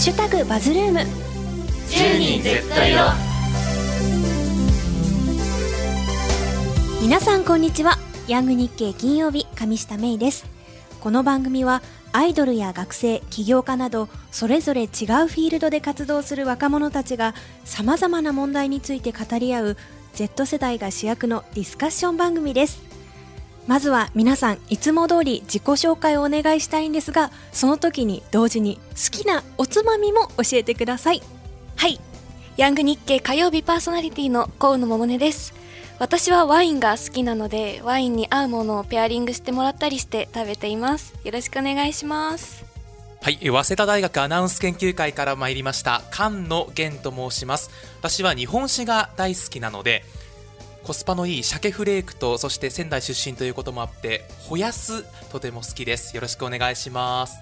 シュタグバズルーム。10人絶対よ皆さんこんにちは。ヤング日経金曜日上下芽衣です。この番組はアイドルや学生起業家などそれぞれ違うフィールドで活動する若者たちがさまざまな問題について語り合う Z 世代が主役のディスカッション番組ですまずは皆さんいつも通り自己紹介をお願いしたいんですがその時に同時に好きなおつまみも教えてください。はい。ヤング日経火曜日パーソナリティの河野桃音です。私はワインが好きなのでワインに合うものをペアリングしてもらったりして食べています。よろしくお願いします。はい、早稲田大学アナウンス研究会から参りました菅野源と申します。私は日本酒が大好きなのでコスパのいい鮭フレークとそして仙台出身ということもあってほやすとても好きです。よろしくお願いします。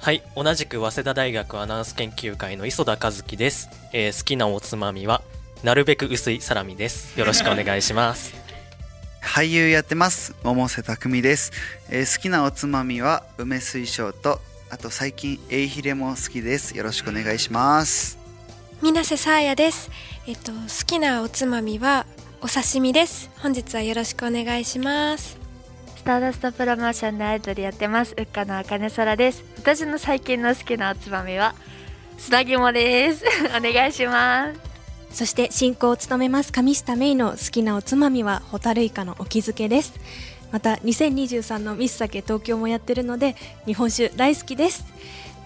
はい同じく早稲田大学アナウンス研究会の磯田和樹です、えー好きなおつまみはなるべく薄いサラミです。よろしくお願いします。俳優やってます。百瀬匠です、えー好きなおつまみは梅水晶とあと最近エイヒレも好きです。よろしくお願いします。水瀬さあやです。えっと好きなおつまみはお刺身です。本日はよろしくお願いします。スターダストプロモーションでアイドルやってます。うっかのあかねそらです。私の最近の好きなおつまみは砂肝です。お願いします。そして進行を務めます上下芽衣の好きなおつまみはホタルイカのお気づけです。また2023のミス酒東京もやってるので日本酒大好きです。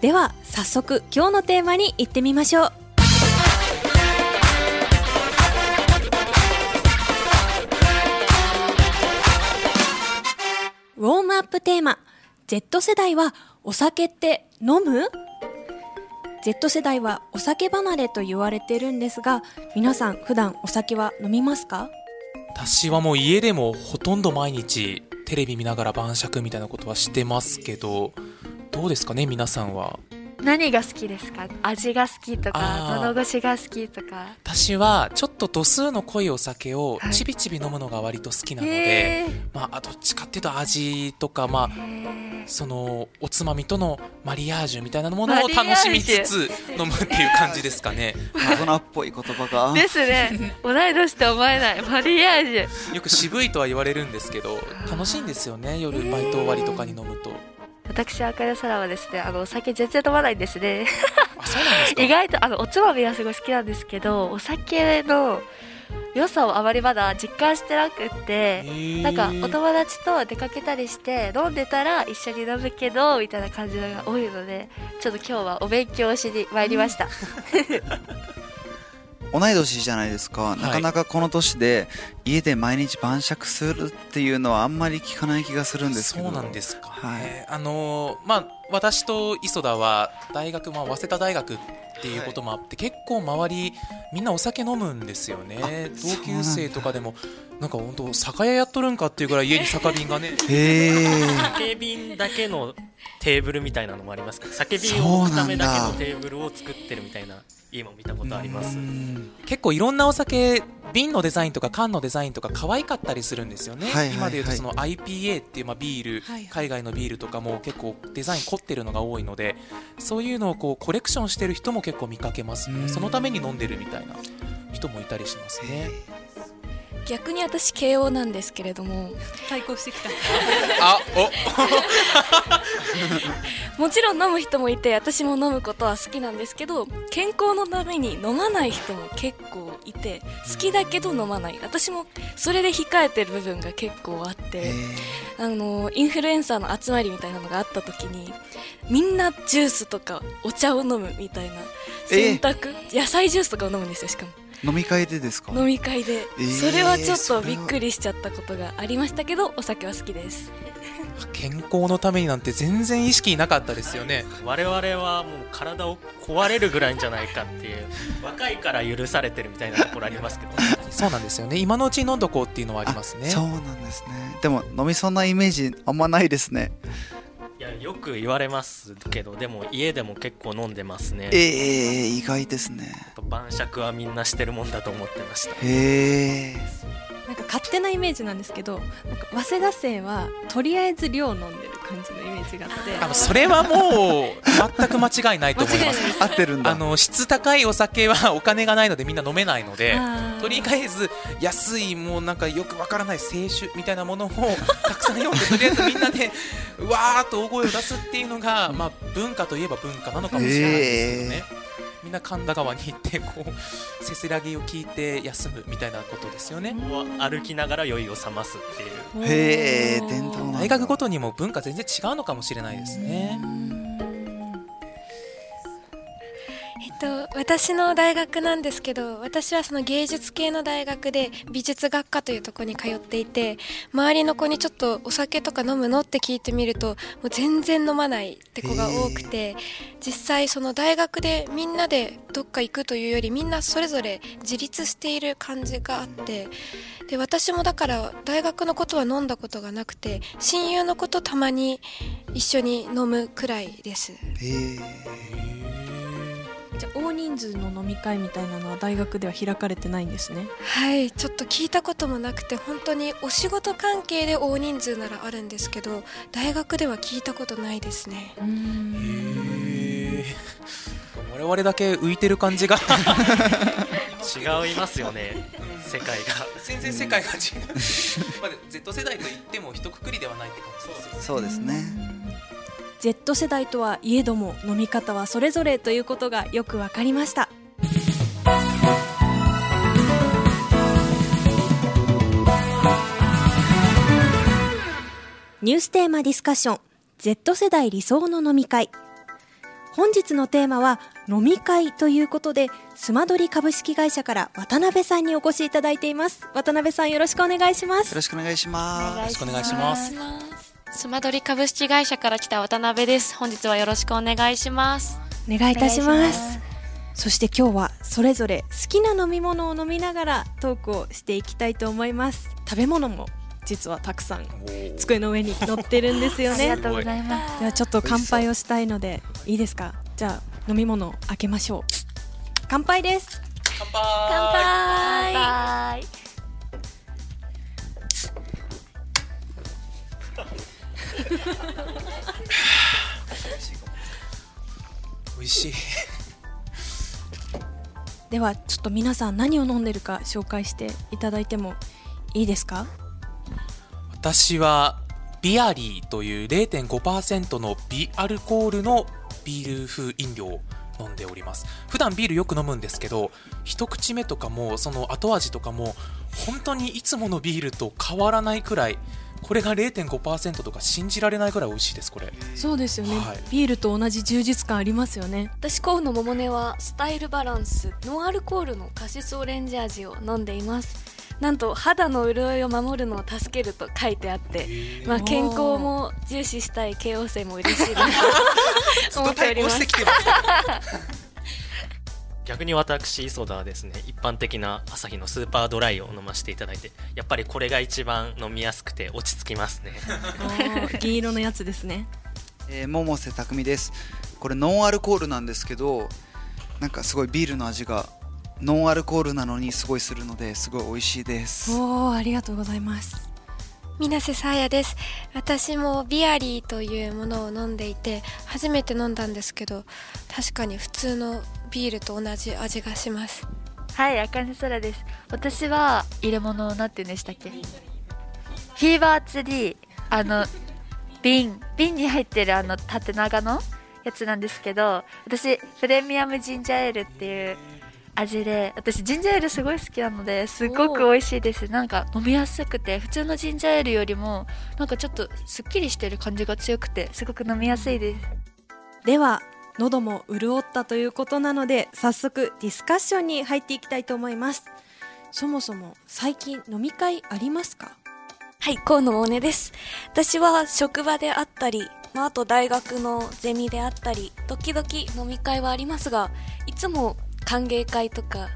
では早速今日のテーマに行ってみましょうウォームアップテーマ。Z 世代はお酒って飲む？Z 世代はお酒離れと言われてるんですが皆さん普段お酒は飲みますか？私はもう家でもほとんど毎日テレビ見ながら晩酌みたいなことはしてますけどどうですかね皆さんは？何が好きですか？味が好きとか喉越しが好きとか。私はちょっと度数の濃いお酒をはい。ちびちび飲むのが割と好きなので、まあどっちかっていうと味とかまあそのおつまみとのマリアージュみたいなものを楽しみつつ飲むっていう感じですかね。大人っぽい言葉が。ですね。同い年と思えない。マリアージュ。よく渋いとは言われるんですけど楽しいんですよね夜バイト終わりとかに飲むと私あかねそらはですねあのお酒全然飲まないんですね。意外とあのおつまみはすごい好きなんですけどお酒の良さをあまりまだ実感してなくってなんかお友達と出かけたりして飲んでたら一緒に飲むけどみたいな感じのが多いのでちょっと今日はお勉強しに参りました、同い年じゃないですか、い。なかなかこの年で家で毎日晩酌するっていうのはあんまり聞かない気がするんですけど。そうなんですか、はい。ねあのーまあ私と磯田は大学、まあ、早稲田大学っていうこともあって、結構周りみんなお酒飲むんですよね。同級生とかでもなんか本当酒屋やっとるんかっていうぐらい家に酒瓶がね。酒瓶だけのテー。ブルみたいなのもありますから酒瓶を置くためだけのテーブルを作ってるみたいな家も見たことあります。結構いろんなお酒瓶のデザインとか缶のデザインとか可愛かったりするんですよね、はいはいはい。今でいうとその IPA っていうまあビール、はいはい。海外のビールとかも結構デザイン凝ってるのが多いのでそういうのをこうコレクションしてる人も結構見かけますうん。ねそのために飲んでるみたいな人もいたりしますね逆に私慶応なんですけれども。対抗してきた。あお。もちろん飲む人もいて私も飲むことは好きなんですけど健康のために飲まない人も結構いて好きだけど飲まない。私もそれで控えてる部分が結構あってあのインフルエンサーの集まりみたいなのがあった時にみんなジュースとかお茶を飲むみたいな選択、野菜ジュースとかを飲むんですよしかも飲み会でですか？飲み会で、えーそれはちょっとびっくりしちゃったことがありましたけどお酒は好きです。健康のためになんて全然意識なかったですよね。我々はもう体を壊れるぐらいんじゃないかっていう 若いから許されてるみたいなところありますけど。そうなんですよね。今のうちに飲んどこうっていうのはありますね。そうなんですね。でも飲みそうなイメージあんまないですねよく言われますけどでも家でも結構飲んでますね。ええ意外ですね。晩酌はみんなしてるもんだと思ってました。へえなんか勝手なイメージなんですけどなんか早稲田生はとりあえず量飲んでる感じのイメージがあって。あのそれはもう全く間違いないと思います。合ってるんだ。あの質高いお酒はお金がないのでみんな飲めないのでとりあえず安いもうなんかよくわからない清酒みたいなものを たくさん読んでとりあえずみんなでうわーっと大声を出すっていうのが、まあ、文化といえば文化なのかもしれないですけどね、みんな神田川に行ってこうせせらぎを聞いて休むみたいなことですよね。歩きながら酔いを覚ますっていうへえ伝統大学ごとにも文化全然違うのかもしれないですね。えっと、私の大学なんですけど私はその芸術系の大学で美術学科というところに通っていて周りの子にちょっとお酒とか飲むのって聞いてみるともう全然飲まないって子が多くて実際その大学でみんなでどっか行くというよりみんなそれぞれ自立している感じがあってで私もだから大学のことは飲んだことがなくて親友のことたまに一緒に飲むくらいです。じゃあ大人数の飲み会みたいなのは大学では開かれてないんですね。はいちょっと聞いたこともなくて本当にお仕事関係で大人数ならあるんですけど大学では聞いたことないですね。へー。我々だけ浮いてる感じが。違いますよね世界が。全然世界が違う、まあ、Z 世代といっても一括りではないって感じですよね。そうですね Z 世代とはいえども飲み方はそれぞれということがよくわかりました。ニューステーマディスカッション Z 世代理想の飲み会。本日のテーマは飲み会ということでスマドリ株式会社から渡辺さんにお越しいただいています。渡辺さんよろしくお願いします。よろしくお願いします。よろしくお願いしますスマドリ株式会社から来た渡辺です。本日はよろしくお願いします。お願いいたします。そして今日はそれぞれ好きな飲み物を飲みながらトークをしていきたいと思います。食べ物も実はたくさん机の上に乗ってるんですよ ありねがとうございます。ではちょっと乾杯をしたいのでいいですか？じゃあ飲み物を開けましょう。乾杯です。乾杯。乾杯。乾杯美味しいではちょっと皆さん何を飲んでるか紹介していただいてもいいですか？私はビアリーという0.5%の微アルコールのビール風飲料を飲んでおります。普段ビールよく飲むんですけど一口目とかもその後味とかも本当にいつものビールと変わらないくらいこれが0.5%とか信じられないくらい美味しいですこれ。そうですよね、はい。ビールと同じ充実感ありますよね。私コウの桃音はスタイルバランスノンアルコールのカシスオレンジ味を飲んでいます。なんと肌の潤いを守るのを助けると書いてあって、まあ、健康も重視したい慶応生も嬉しいなと 思っております逆に私磯田はですね一般的な朝日のスーパードライを飲ませていただいてやっぱりこれが一番飲みやすくて落ち着きますね。銀色のやつですね。えー、百瀬匠です。これノンアルコールなんですけどなんかすごいビールの味がノンアルコールなのにすごいするのですごい美味しいです。おーありがとうございます。水瀬さあやです。私もビアリーというものを飲んでいて初めて飲んだんですけど確かに普通のビールと同じ味がしますはい、あかねそらです。私は入れ物なんて言うんでしたっけ？フィーバーツリー、あの、瓶、瓶に入ってるあの縦長のやつなんですけど、私、プレミアムジンジャーエールっていう味で、私ジンジャーエールすごい好きなので、すっごく美味しいです。なんか飲みやすくて、普通のジンジャーエールよりも、なんかちょっとすっきりしてる感じが強くて、すごく飲みやすいです。では喉も潤ったということなので早速ディスカッションに入っていきたいと思いますそもそも最近飲み会ありますか？はい、河野萌音です。私は職場であったり、まあ、あと大学のゼミであったり、時々飲み会はありますが、いつも歓迎会とか、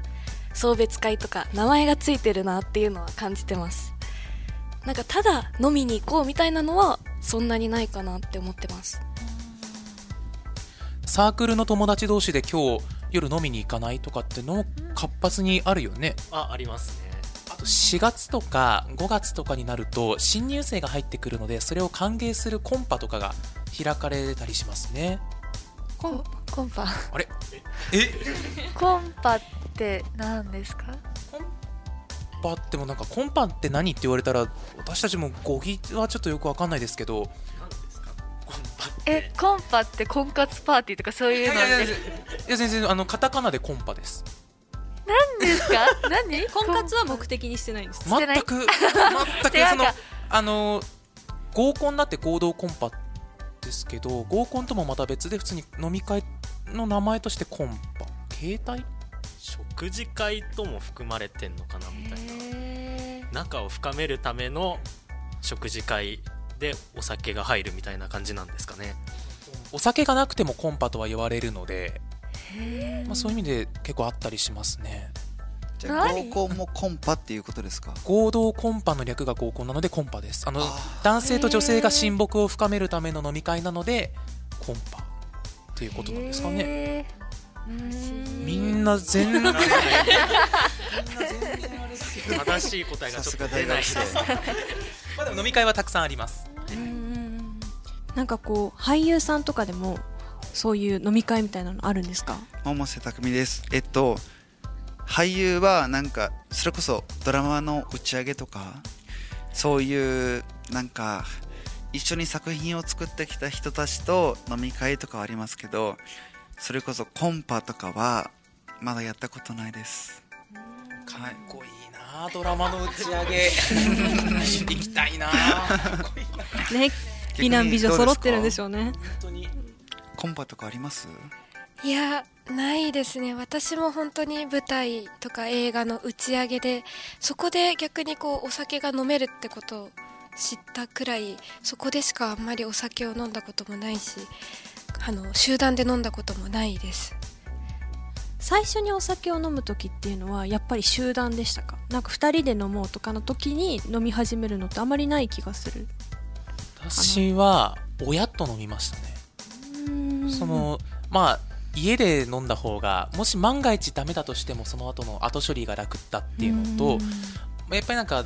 送別会とか、名前がついてるなっていうのは感じてます。なんか、ただ飲みに行こうみたいなのは、そんなにないかなって思ってます。サークルの友達同士で今日夜飲みに行かないとかってのも活発にあるよね。あありますね。あとと4月とか5月とかになると新入生が入ってくるのでそれを歓迎するコンパとかが開かれたりしますね。コンコンパ？あれ？え？コンパって何ですか？コンパってもなんかコンパって何って言われたら私たちも語義はちょっとよくわかんないですけどえコンパって婚活パーティーとかそういうのいやいや全然あのカタカナでコンパです。何ですか？何？婚活は目的にしてないんです 全く全く そのか。あの合コンだって合同コンパですけど合コンともまた別で普通に飲み会の名前としてコンパ。携帯？食事会とも含まれてんのかなみたいへな仲を深めるための食事会でお酒が入るみたいな感じなんですかね。お酒がなくてもコンパとは言われるので、ー。まあ、そういう意味で結構あったりしますね。じゃあ何？合コンもコンパっていうことですか？合同コンパの略が合コンなのでコンパです。あのあ男性と女性が親睦を深めるための飲み会なのでコンパ。っていうことなんですかね。みんな全然正しい答えがちょっと出ない まあでも飲み会はたくさんありますなんかこう俳優さんとかでもそういう飲み会みたいなのあるんですか？百瀬匠です。えっと俳優はなんかそれこそドラマの打ち上げとかそういうなんか一緒に作品を作ってきた人たちと飲み会とかはありますけどそれこそコンパとかはまだやったことないです。かっこいいなドラマの打ち上げ。行きたいな。ね美男美女揃ってるんでしょょうね。本当にコンパとかあります？いやないですね。私も本当に舞台とか映画の打ち上げでそこで逆にこうお酒が飲めるってことを知ったくらいそこでしかあんまりお酒を飲んだこともないしあの集団で飲んだこともないです最初にお酒を飲む時っていうのはやっぱり集団でしたか？なんか2人で飲もうとかの時に飲み始めるのってあまりない気がする。私は親と飲みましたね。そのまあ家で飲んだ方がもし万が一ダメだとしてもその後の後処理が楽だっていうのとまあやっぱりなんか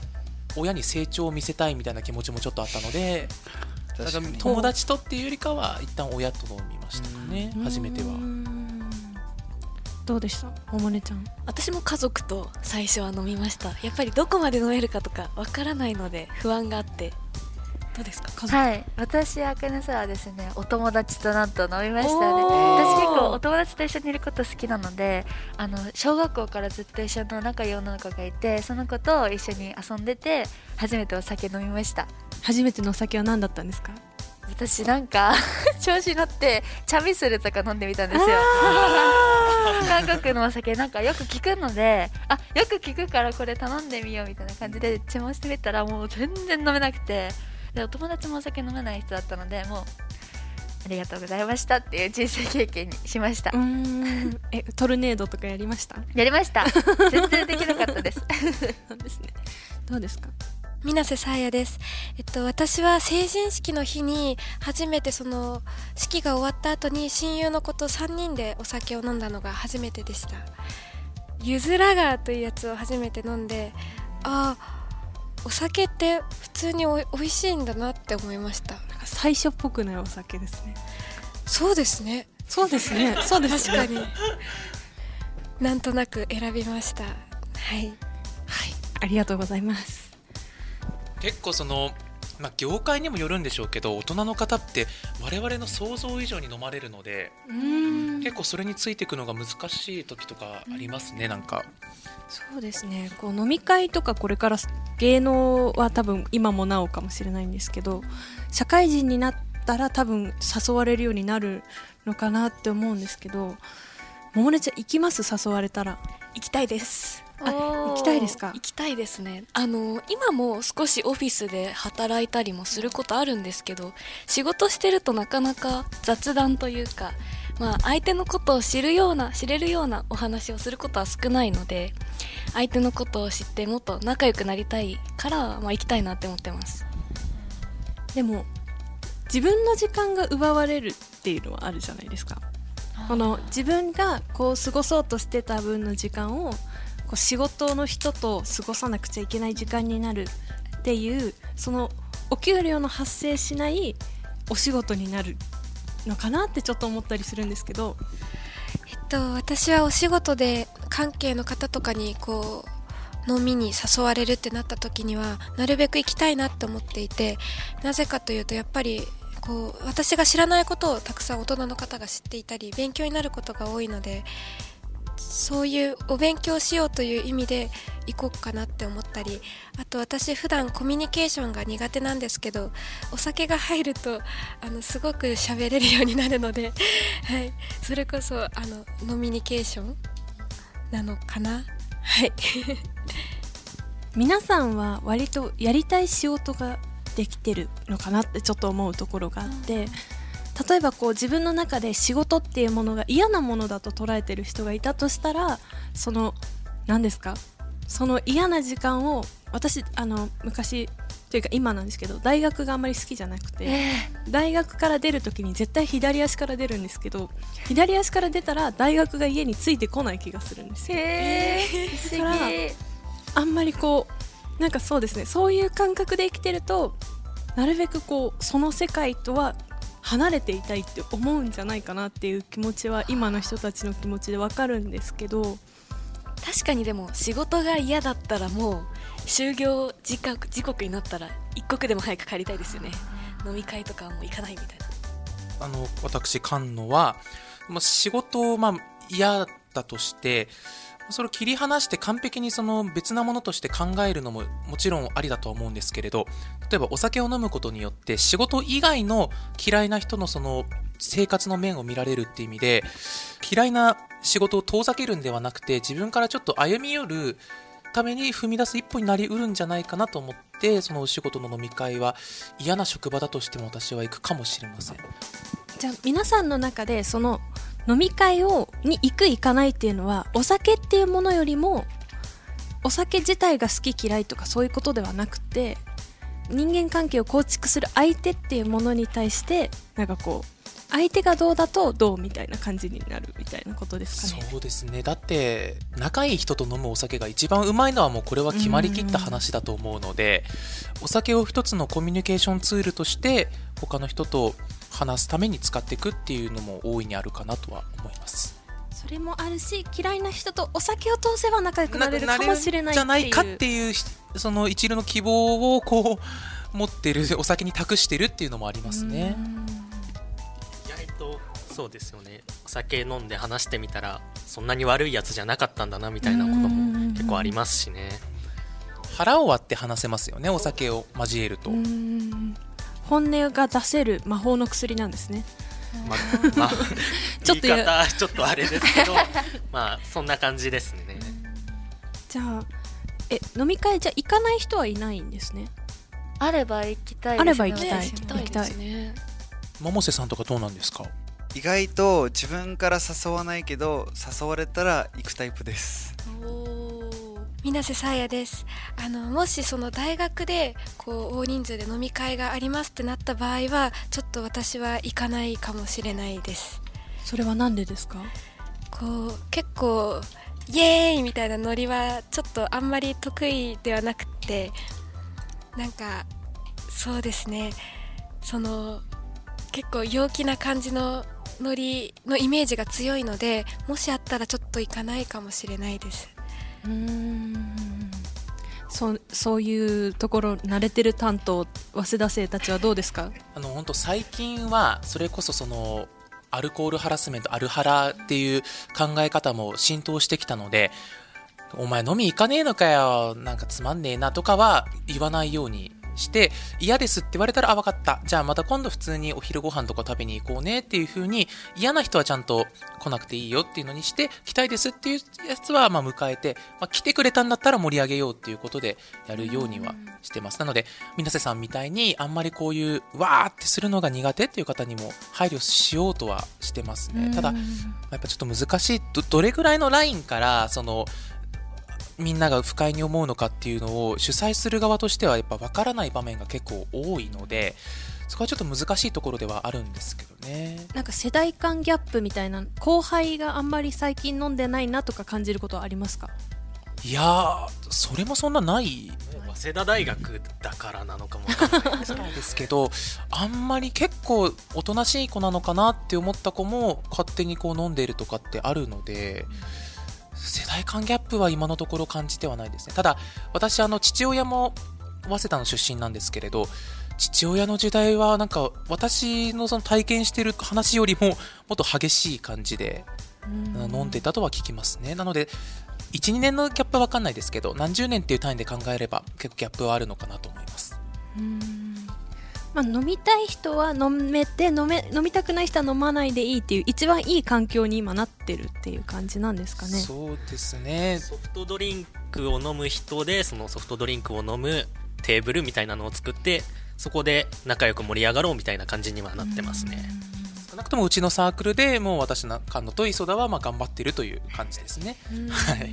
親に成長を見せたいみたいな気持ちもちょっとあったので友達とっていうよりかは一旦親と飲みましたね。初めてはどうでした？おもねちゃん。私も家族と最初は飲みました。やっぱりどこまで飲めるかとかわからないので不安があって。どうですか？家族。はい。私あかねさはですねお友達となんと飲みましたね。私結構お友達と一緒にいること好きなのであの小学校からずっと一緒の仲いい女の子がいてその子と一緒に遊んでて初めてお酒飲みました。初めてのお酒は何だったんですか？私なんか 調子乗ってチャミスルとか飲んでみたんですよ 韓国のお酒なんかよく聞くのであよく聞くからこれ頼んでみようみたいな感じで注文してみたらもう全然飲めなくてでお友達もお酒飲めない人だったのでもうありがとうございましたっていう人生経験にしました。えトルネードとかやりました？やりました。全然できなかったです。なんですね。どうですか？水瀬さあやです、えっと、私は成人式の日に初めてその式が終わった後に親友の子と3人でお酒を飲んだのが初めてでした。ゆずラガーというやつを初めて飲んでああお酒って普通におい美味しいんだなって思いました。なんか最初っぽくないお酒ですね。そうですね。そうですね。そうですね。確かに。なんとなく選びました。はい。ありがとうございます結構その、まあ、業界にもよるんでしょうけど大人の方って我々の想像以上に飲まれるので結構それについていくのが難しい時とかありますねなんか。そうですね。こう飲み会とかこれから芸能は多分今もなおかもしれないんですけど社会人になったら多分誘われるようになるのかなって思うんですけど桃音ちゃん行きます？誘われたら。行きたいです。あ行きたいですか？行きたいですね。あの今も少しオフィスで働いたりもすることあるんですけど仕事してるとなかなか雑談というかまあ相手のことを知るような知れるようなお話をすることは少ないので相手のことを知ってもっと仲良くなりたいから、まあ、行きたいなって思ってます。でも自分の時間が奪われるっていうのはあるじゃないですか。この自分がこう過ごそうとしてた分の時間をこう仕事の人と過ごさなくちゃいけない時間になるっていうそのお給料の発生しないお仕事になるのかなってちょっと思ったりするんですけど。えっと私はお仕事で関係の方とかにこう飲みに誘われるってなった時にはなるべく行きたいなって思っていてなぜかというとやっぱりこう私が知らないことをたくさん大人の方が知っていたり勉強になることが多いのでそういうお勉強しようという意味で行こうかなって思ったりあと私普段コミュニケーションが苦手なんですけどお酒が入るとあのすごく喋れるようになるので、はい、それこそあのノミニケーションなのかな？はい。皆さんは割とやりたい仕事ができてるのかなってちょっと思うところがあって、例えばこう自分の中で仕事っていうものが嫌なものだと捉えてる人がいたとしたらその何ですか？その嫌な時間を私あの昔というか今なんですけど大学があんまり好きじゃなくて、大学から出るときに絶対左足から出るんですけど左足から出たら大学が家についてこない気がするんですよ。へえ。素だから敵あんまりこうなんかそうですね。そういう感覚で生きてるとなるべくこうその世界とは離れていたいって思うんじゃないかなっていう気持ちは今の人たちの気持ちでわかるんですけど。確かにでも仕事が嫌だったらもう就業時刻時刻になったら一刻でも早く帰りたいですよね。飲み会とかはもう行かないみたいな。あの私菅野は、まあ、仕事をまあ嫌だとしてそれを切り離して完璧にその別なものとして考えるのももちろんありだと思うんですけれど例えばお酒を飲むことによって仕事以外の嫌いな人のその生活の面を見られるっていう意味で嫌いな仕事を遠ざけるんではなくて自分からちょっと歩み寄るために踏み出す一歩になりうるんじゃないかなと思ってそのお仕事の飲み会は嫌な職場だとしても私は行くかもしれません。じゃあ皆さんの中でその飲み会をに行く行かないっていうのはお酒っていうものよりもお酒自体が好き嫌いとかそういうことではなくて人間関係を構築する相手っていうものに対してなんかこう相手がどうだとどうみたいな感じになるみたいなことですかね。そうですねだって仲いい人と飲むお酒が一番うまいのはもうこれは決まりきった話だと思うのでお酒を一つのコミュニケーションツールとして他の人と話すために使っていくっていうのも大いにあるかなとは思います。それもあるし嫌いな人とお酒を通せば仲良くなれるかもしれないじゃないかっってていうその一流の希望をこう持ってるお酒に託してるっていうのもありますね。意外とそうですよね。お酒飲んで話してみたらそんなに悪いやつじゃなかったんだなみたいなことも結構ありますしね。腹を割って話せますよねお酒を交えると本音が出せる魔法の薬なんですね。ま まあ ちょっと言い方ちょっとあれですけど まあそんな感じですね。じゃあえ飲み会じゃ行かない人はいないんですね？あれば行きたいあれですね。ば行きたい。行きたい。行きたいですね。百瀬さんとかどうなんですか？意外と自分から誘わないけど誘われたら行くタイプです水瀬さやです。あのもしその大学でこう大人数で飲み会がありますってなった場合はちょっと私は行かないかもしれないです。それはなんでですか？こう結構イエーイみたいなノリはちょっとあんまり得意ではなくってなんかそうですね。その結構陽気な感じのノリのイメージが強いのでもしあったらちょっと行かないかもしれないですうん。そうそういうところ慣れてる担当早稲田生たちはどうですか？あの本当最近はそれこそそのアルコールハラスメントアルハラっていう考え方も浸透してきたのでお前飲み行かねえのかよなんかつまんねえなとかは言わないようにして嫌ですって言われたらあ分かった。じゃあまた今度普通にお昼ご飯とか食べに行こうねっていう風に嫌な人はちゃんと来なくていいよっていうのにして来たいですっていうやつはまあ迎えて、まあ、来てくれたんだったら盛り上げようっていうことでやるようにはしてます。なので水瀬さんみたいにあんまりこういうわーってするのが苦手っていう方にも配慮しようとはしてますね。ただやっぱちょっと難しい。どどれぐらいのラインからそのみんなが不快に思うのかっていうのを主催する側としてはやっぱ分からない場面が結構多いのでそこはちょっと難しいところではあるんですけどね。なんか世代間ギャップみたいな後輩があんまり最近飲んでないなとか感じることはありますか？いやーそれもそんなない。早稲田大学だからなのかもわかんないですけどですけどあんまり結構おとなしい子なのかなって思った子も勝手にこう飲んでいるとかってあるので世代間ギャップは今のところ感じてはないですね。ただ私あの父親も早稲田の出身なんですけれど父親の時代はなんか私のその体験している話よりももっと激しい感じで飲んでたとは聞きますね。なので12年のギャップは分かんないですけど何十年っていう単位で考えれば結構ギャップはあるのかなと思いますまあ、飲みたい人は飲めて飲め飲みたくない人は飲まないでいいっていう一番いい環境に今なってるっていう感じなんですかね。そうですね。ソフトドリンクを飲む人でそのソフトドリンクを飲むテーブルみたいなのを作ってそこで仲良く盛り上がろうみたいな感じにはなってますね。少なくともうちのサークルでもう私の菅野と磯田はまあ頑張ってるという感じですね。はい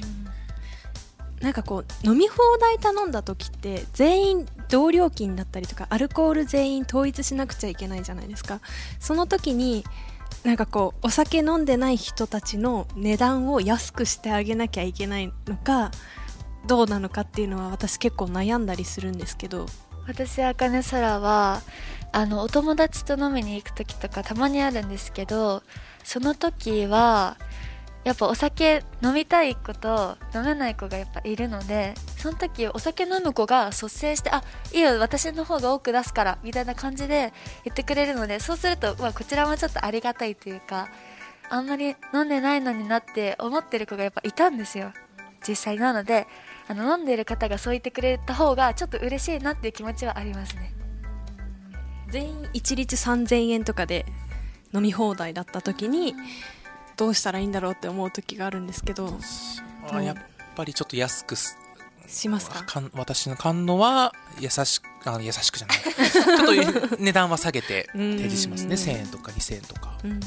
なんかこう飲み放題頼んだ時って全員同料金だったりとかアルコール全員統一しなくちゃいけないじゃないですか。その時になんかこうお酒飲んでない人たちの値段を安くしてあげなきゃいけないのかどうなのかっていうのは私結構悩んだりするんですけど。私あかねそらはあのお友達と飲みに行く時とかたまにあるんですけどその時はやっぱお酒飲みたい子と飲めない子がやっぱいるのでその時お酒飲む子が率先して「あいいよ私の方が多く出すから」みたいな感じで言ってくれるのでそうすると、まあ、こちらもちょっとありがたいというかあんまり飲んでないのになって思ってる子がやっぱいたんですよ。実際なのであの飲んでる方がそう言ってくれた方がちょっと嬉しいなっていう気持ちはありますね。全員一律3000円とかで飲み放題だった時にどうしたらいいんだろうって思う時があるんですけど。あやっぱりちょっと安くす。しますか？かん私の菅野は優しくあ優しくじゃない。ちょっと値段は下げて提示しますね。1000円とか2000円とか。うん。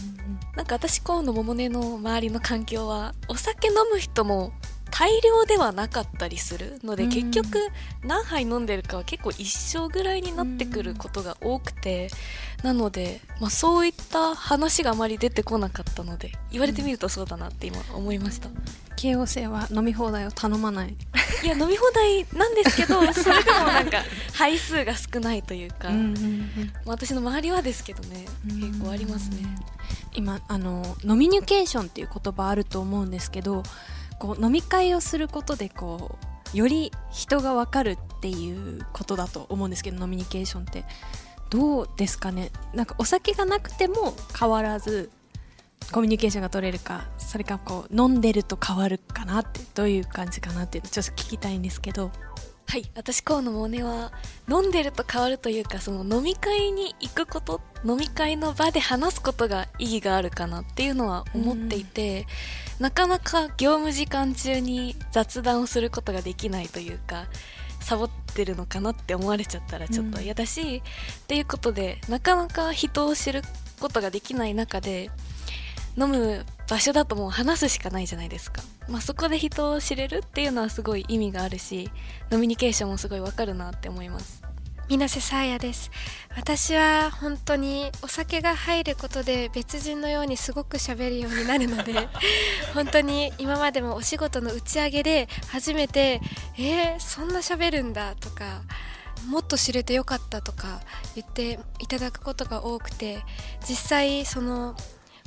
なんか私河野百音の周りの環境はお酒飲む人も大量ではなかったりするので、うん。結局何杯飲んでるかは結構一生ぐらいになってくることが多くて、なので、まあ、そういった話があまり出てこなかったので言われてみるとそうだなって今思いました、慶応生は飲み放題を頼まない。いや飲み放題なんですけど それでもなんか杯数が少ないというか、まあ私の周りはですけどね結構ありますね。今あのノミニケーションっていう言葉あると思うんですけどこう飲み会をすることでこうより人が分かるっていうことだと思うんですけど飲みニケーションって。どうですかね？なんかお酒がなくても変わらずコミュニケーションが取れるかそれかこう飲んでると変わるかなってどういう感じかなっていうのちょっと聞きたいんですけど。はい私河野モネは飲んでると変わるというかその飲み会に行くこと飲み会の場で話すことが意義があるかなっていうのは思っていて、なかなか業務時間中に雑談をすることができないというかサボってるのかなって思われちゃったらちょっと嫌だし、っていうことでなかなか人を知ることができない中で飲む場所だともう話すしかないじゃないですか、まあ、そこで人を知れるっていうのはすごい意味があるしノミニケーションもすごいわかるなって思います。水瀬さあやです。私は本当にお酒が入ることで別人のようにすごく喋るようになるので 本当に今までもお仕事の打ち上げで初めて「えー、そんな喋るんだ」とかもっと知れてよかったとか言っていただくことが多くて実際その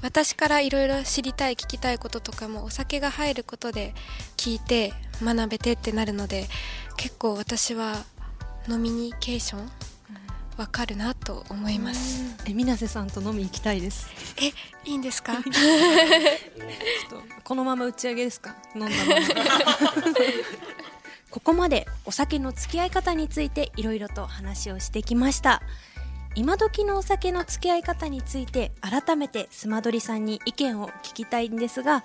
私からいろいろ知りたい聞きたいこととかもお酒が入ることで聞いて学べてってなるので結構私は飲みニケーションわかるなと思います。え水瀬さんと飲み行きたいです。えいいんですか？ちょっとこのまま打ち上げですか？飲んだまま。ここまでお酒の付き合い方についていろいろと話をしてきました今時のお酒の付き合い方について改めてスマドリさんに意見を聞きたいんですが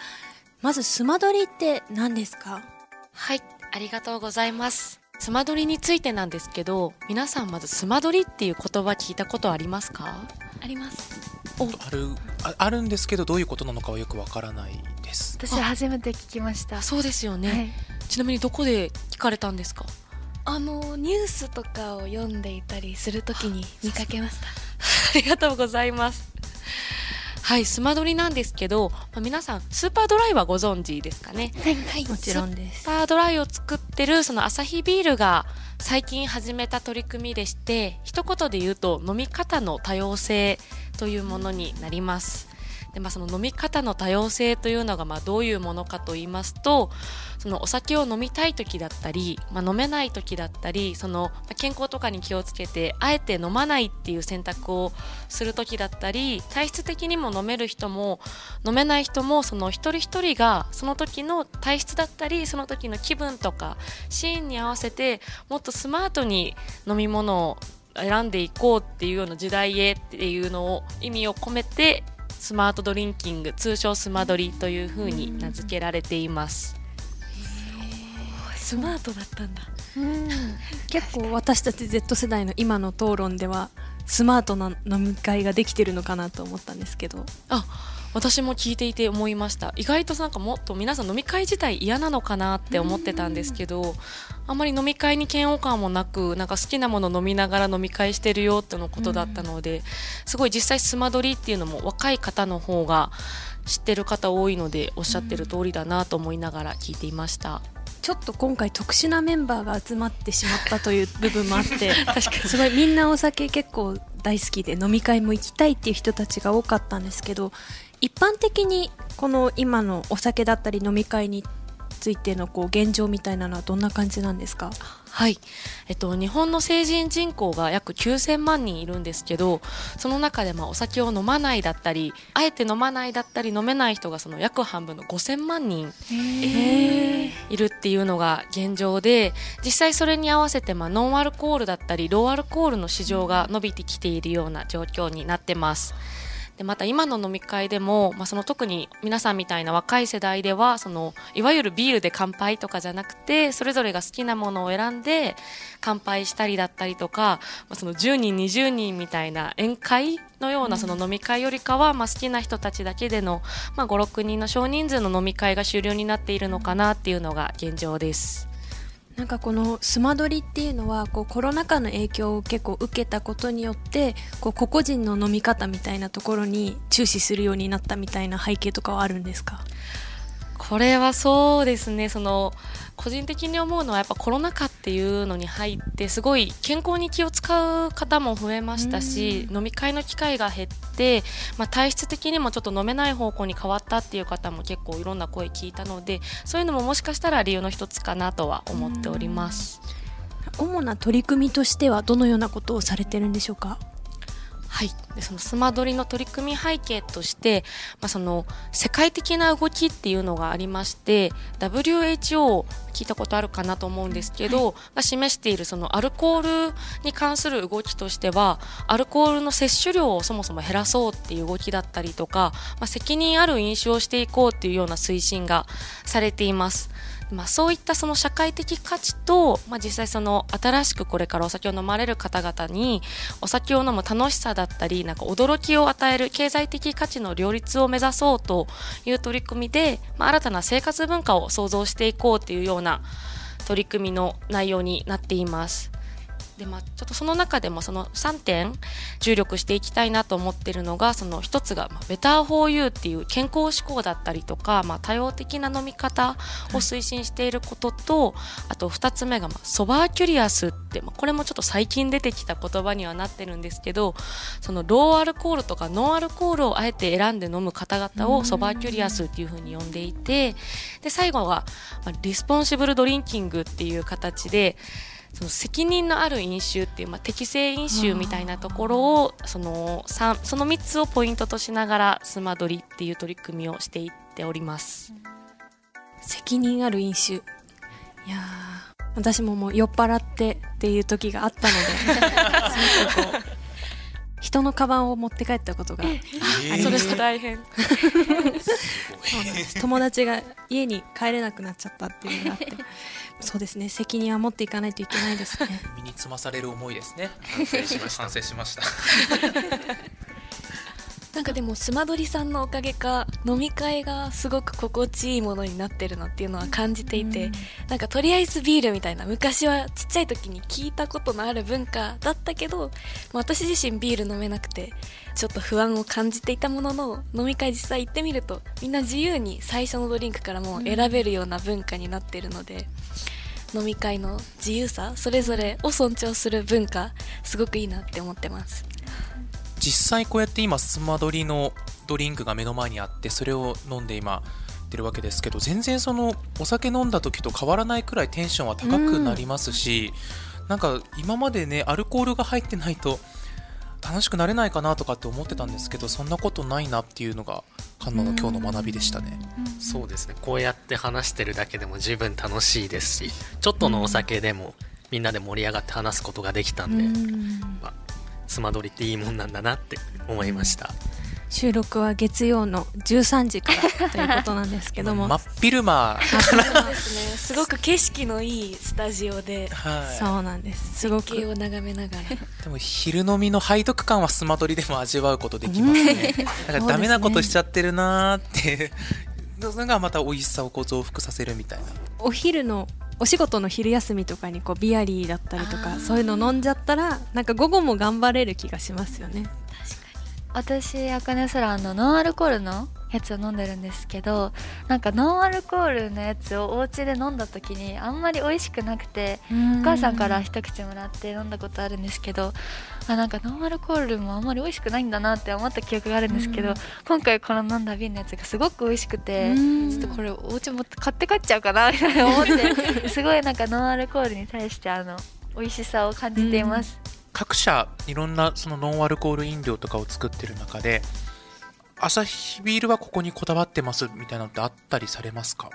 まずスマドリって何ですか？はい、ありがとうございます。スマドリについてなんですけど、皆さんまずスマドリっていう言葉聞いたことありますか？あります。あるああるんですけどどういうことなのかはよくわからないです。私初めて聞きました。そうですよね、はい。ちなみにどこで聞かれたんですか？あのニュースとかを読んでいたりするときに見かけました？ありがとうございます。はいスマドリなんですけど、まあ、皆さんスーパードライはご存知ですかね？はい。もちろんです。スーパードライを作ってるそのアサヒビールが最近始めた取り組みでして一言で言うと飲み方の多様性というものになります。で、まあ、その飲み方の多様性というのがまあどういうものかと言いますとそのお酒を飲みたい時だったり、まあ、飲めない時だったりその健康とかに気をつけてあえて飲まないっていう選択をする時だったり体質的にも飲める人も飲めない人もその一人一人がその時の体質だったりその時の気分とかシーンに合わせてもっとスマートに飲み物を選んでいこうっていうような時代へっていうのを意味を込めてスマートドリンキング通称スマドリというふうに名付けられています。スマートだったんだ。結構私たち Z 世代の今の討論ではスマートな飲み会ができてるのかなと思ったんですけど。あ私も聞いていて思いました。意外となんかもっと皆さん飲み会自体嫌なのかなって思ってたんですけどあんまり飲み会に嫌悪感もなくなんか好きなもの飲みながら飲み会してるよってのことだったので、すごい実際スマドリっていうのも若い方の方が知ってる方多いのでおっしゃってる通りだなと思いながら聞いていました。ちょっと今回特殊なメンバーが集まってしまったという部分もあって すごいみんなお酒結構大好きで飲み会も行きたいっていう人たちが多かったんですけど一般的にこの今のお酒だったり飲み会についてのこう現状みたいなのはどんな感じなんですか？はい、えっと、日本の成人人口が約9000万人いるんですけどその中でまあお酒を飲まないだったりあえて飲まないだったり飲めない人がその約半分の5000万人いるっていうのが現状で実際それに合わせてまあノンアルコールだったりローアルコールの市場が伸びてきているような状況になってます。でまた今の飲み会でも、まあ、その特に皆さんみたいな若い世代ではそのいわゆるビールで乾杯とかじゃなくてそれぞれが好きなものを選んで乾杯したりだったりとか、まあ、その10人20人みたいな宴会のようなその飲み会よりかは、まあ、好きな人たちだけでの、まあ、56人の少人数の飲み会が主流になっているのかなっていうのが現状です。なんかこのスマドリっていうのはこうコロナ禍の影響を結構受けたことによってこう個々人の飲み方みたいなところに注視するようになったみたいな背景とかはあるんですか？これはそうですね。その個人的に思うのはやっぱコロナ禍っていうのに入ってすごい健康に気を使う方も増えましたし飲み会の機会が減って、まあ、体質的にもちょっと飲めない方向に変わったっていう方も結構いろんな声聞いたのでそういうのももしかしたら理由の一つかなとは思っております。主な取り組みとしてはどのようなことをされてるんでしょうか？はい、でそのスマドリの取り組み背景として、まあ、その世界的な動きっていうのがありまして WHO 聞いたことあるかなと思うんですけど、が示しているそのアルコールに関する動きとしてはアルコールの摂取量をそもそも減らそうっていう動きだったりとか、まあ、責任ある飲酒をしていこうっていうような推進がされています。まあ、そういったその社会的価値と、まあ、実際その新しくこれからお酒を飲まれる方々にお酒を飲む楽しさだったりなんか驚きを与える経済的価値の両立を目指そうという取り組みで、まあ、新たな生活文化を創造していこうというような取り組みの内容になっています。でまあ、ちょっとその中でもその3点注力していきたいなと思っているのがその1つが、まあ、ベターフォーユーっていう健康志向だったりとか、まあ、多様的な飲み方を推進していることと、あと2つ目が、まあ、 sober curious って、まあ、これもちょっと最近出てきた言葉にはなってるんですけどそのローアルコールとかノンアルコールをあえて選んで飲む方々を sober curious っていうふうに呼んでいてで最後は、まあ、 responsible drinking っていう形でその責任のある飲酒っていう、まあ、適正飲酒みたいなところをその三その3つをポイントとしながらスマドリっていう取り組みをしていっております。責任ある飲酒。いやー私ももう酔っ払ってっていう時があったので 人のカバンを持って帰ったことがありまそれ大変。友達が家に帰れなくなっちゃったっていうのがあってそうですね。責任は持っていかないといけないですね。身につまされる思いですね。反省しました。反省しましたなんかでもスマドリさんのおかげか飲み会がすごく心地いいものになってるなっていうのは感じていて、なんかとりあえずビールみたいな昔はちっちゃい時に聞いたことのある文化だったけど、まあ私自身ビール飲めなくてちょっと不安を感じていたものの飲み会実際行ってみるとみんな自由に最初のドリンクからもう選べるような文化になってるので、飲み会の自由さそれぞれを尊重する文化すごくいいなって思ってます。実際こうやって今スマドリのドリンクが目の前にあってそれを飲んで今てるわけですけど全然そのお酒飲んだ時と変わらないくらいテンションは高くなりますし、なんか今までねアルコールが入ってないと楽しくなれないかなとかって思ってたんですけどそんなことないなっていうのが菅野の今日の学びでしたね、そうですね。こうやって話してるだけでも十分楽しいですしちょっとのお酒でもみんなで盛り上がって話すことができたんで、まあ、スマドリっていいもんなんだなって思いました収録は月曜の13時からということなんですけども。真っ昼間。そうですね。すごく景色のいいスタジオで。はい。そうなんです。すごく。絶景を眺めながら。でも昼飲みの背徳感はスマドリでも味わうことできますね。なんかダメなことしちゃってるなーって、それがまた美味しさをこう増幅させるみたいな。お昼のお仕事の昼休みとかにこうビアリーだったりとかそういうの飲んじゃったらなんか午後も頑張れる気がしますよね私あかねそらあのノンアルコールのやつを飲んでるんですけどなんかノンアルコールのやつをお家で飲んだ時にあんまり美味しくなくてお母さんから一口もらって飲んだことあるんですけどあなんかノンアルコールもあんまり美味しくないんだなって思った記憶があるんですけど今回この飲んだ瓶のやつがすごく美味しくてちょっとこれお家も買って帰っちゃうかなみたいな思ってすごいなんかノンアルコールに対してあの美味しさを感じています。各社いろんなそのノンアルコール飲料とかを作ってる中で、アサヒビールはここにこだわってますみたいなのってあったりされますか？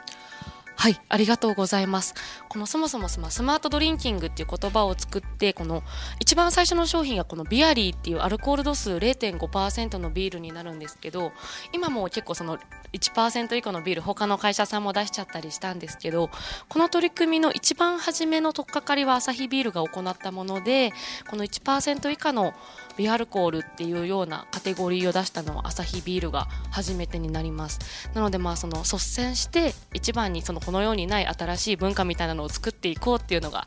はい、ありがとうございます。このそもそもスマスマートドリンキングっていう言葉を作って、この一番最初の商品がこのビアリーっていうアルコール度数0.5%のビールになるんですけど、今も結構その1%以下のビール他の会社さんも出しちゃったりしたんですけど、この取り組みの一番初めの取っかかりはアサヒビールが行ったもので、この1%以下のビアルコールっていうようなカテゴリーを出したのはアサヒビールが初めてになりますなのでまあその率先して一番にそのこのようにない新しい文化みたいなのを作っていこうっていうのが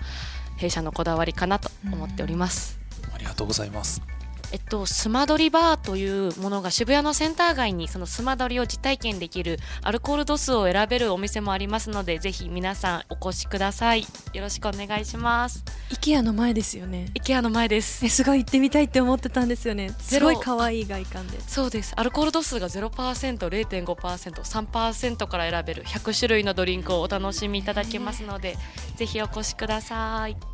弊社のこだわりかなと思っております、ありがとうございます。えっと、スマドリバーというものが渋谷のセンター街にそのスマドリを実体験できるアルコール度数を選べるお店もありますのでぜひ皆さんお越しください。よろしくお願いします。IKEA の前ですよね。IKEA の前です。えすごい行ってみたいって思ってたんですよね。すごい可愛い外観で。そうです。アルコール度数が 0%0.5%3% から選べる100種類のドリンクをお楽しみいただけますのでぜひお越しください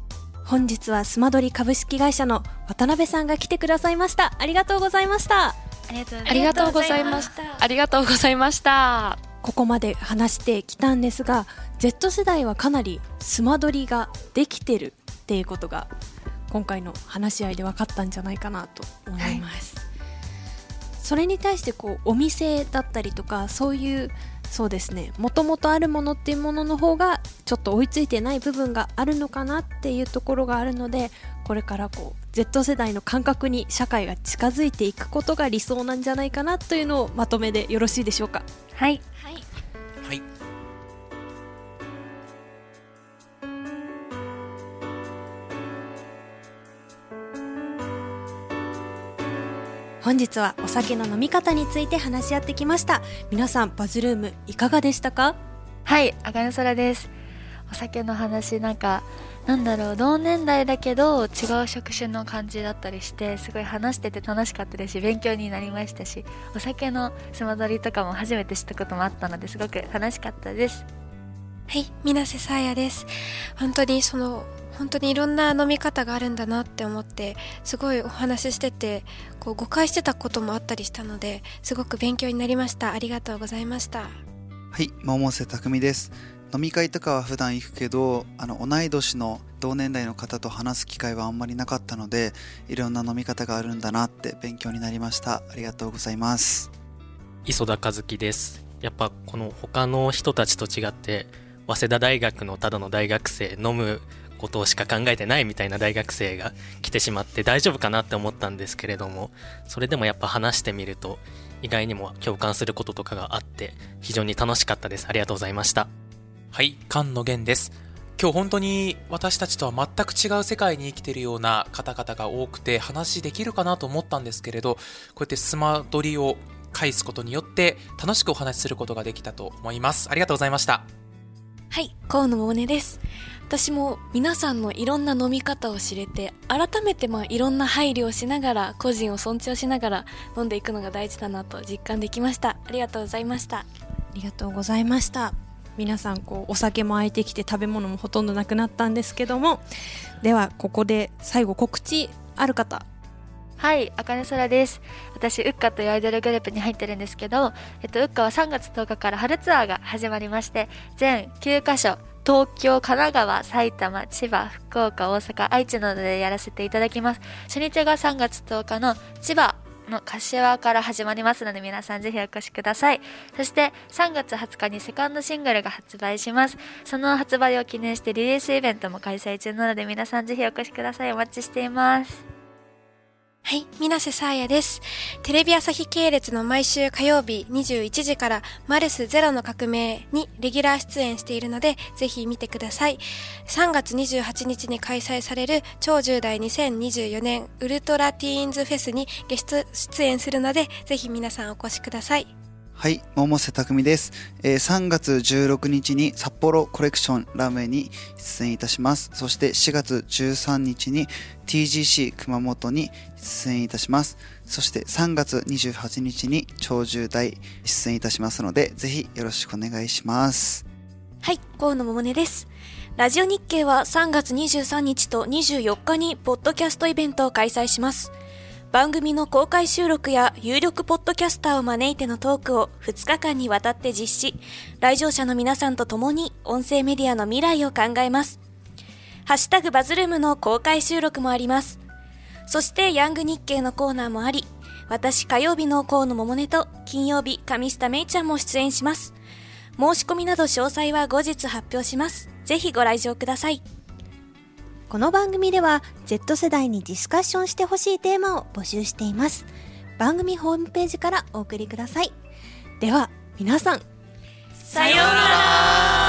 本日はスマドリ株式会社の渡辺さんが来てくださいました。ありがとうございました。ありがとうございました。ありがとうございました。ここまで話してきたんですが Z 世代はかなりスマドリができてるっていうことが今回の話し合いで分かったんじゃないかなと思います、それに対してこうお店だったりとかそういうそうですね。もともとあるものっていうものの方がちょっと追いついてない部分があるのかなっていうところがあるのでこれからこう Z 世代の感覚に社会が近づいていくことが理想なんじゃないかなというのをまとめでよろしいでしょうか？はい。はい。本日はお酒の飲み方について話し合ってきました皆さんバズルームいかがでしたか？はい、あかねそらです。お酒の話なんかなんだろう同年代だけど違う職種の感じだったりしてすごい話してて楽しかったですし勉強になりましたしお酒のスマドリとかも初めて知ったこともあったのですごく楽しかったですはい、水瀬さあやです。本当にその本当にいろんな飲み方があるんだなって思ってすごいお話ししててこう誤解してたこともあったりしたのですごく勉強になりましたありがとうございましたはい、百瀬匠です。飲み会とかは普段行くけど、あの同い年の同年代の方と話す機会はあんまりなかったので、いろんな飲み方があるんだなって勉強になりました。ありがとうございます。磯田和樹ですやっぱこの他の人たちと違って早稲田大学のただの大学生飲むことしか考えてないみたいな大学生が来てしまって大丈夫かなって思ったんですけれどもそれでもやっぱ話してみると意外にも共感することとかがあって非常に楽しかったです。ありがとうございました。はい菅野源です。今日本当に私たちとは全く違う世界に生きているような方々が多くて話できるかなと思ったんですけれどこうやってスマドリを返すことによって楽しくお話しすることができたと思います。ありがとうございました。はい河野桃音です私も皆さんのいろんな飲み方を知れて改めてまあいろんな配慮をしながら個人を尊重しながら飲んでいくのが大事だなと実感できました。ありがとうございました。ありがとうございました。皆さんこうお酒も空いてきて食べ物もほとんどなくなったんですけどもではここで最後告知ある方。はい、あかねそらです。私、ウッカというアイドルグループに入ってるんですけど、えっと、ウッカは3月10日から春ツアーが始まりまして、全9カ所、東京、神奈川、埼玉、千葉、福岡、大阪、愛知などでやらせていただきます。初日が3月10日の千葉の柏から始まりますので皆さんぜひお越しください。そして3月20日にセカンドシングルが発売します。その発売を記念してリリースイベントも開催中なので皆さんぜひお越しください。お待ちしています。はい、水瀬さあやです。テレビ朝日系列の毎週火曜日21時からマルスゼロの革命にレギュラー出演しているので、ぜひ見てください。3月28日に開催される超10代2024年ウルトラティーンズフェスにゲスト出演するので、ぜひ皆さんお越しください。はい、百瀬匠です、えー3月16日に札幌コレクションラムウェイに出演いたします。そして4月13日に TGC 熊本に出演いたします。そして3月28日に超重大出演いたしますので、ぜひよろしくお願いします。はい、河野桃音です。ラジオ日経は3月23日と24日にポッドキャストイベントを開催します。番組の公開収録や有力ポッドキャスターを招いてのトークを2日間にわたって実施。来場者の皆さんと共に音声メディアの未来を考えます。ハッシュタグバズルームの公開収録もあります。そしてヤング日経のコーナーもあり、私火曜日の河野桃音と金曜日上下芽衣ちゃんも出演します。申し込みなど詳細は後日発表します。ぜひご来場ください。この番組では Z 世代にディスカッションしてほしいテーマを募集しています。番組ホームページからお送りください。では皆さん。さようなら。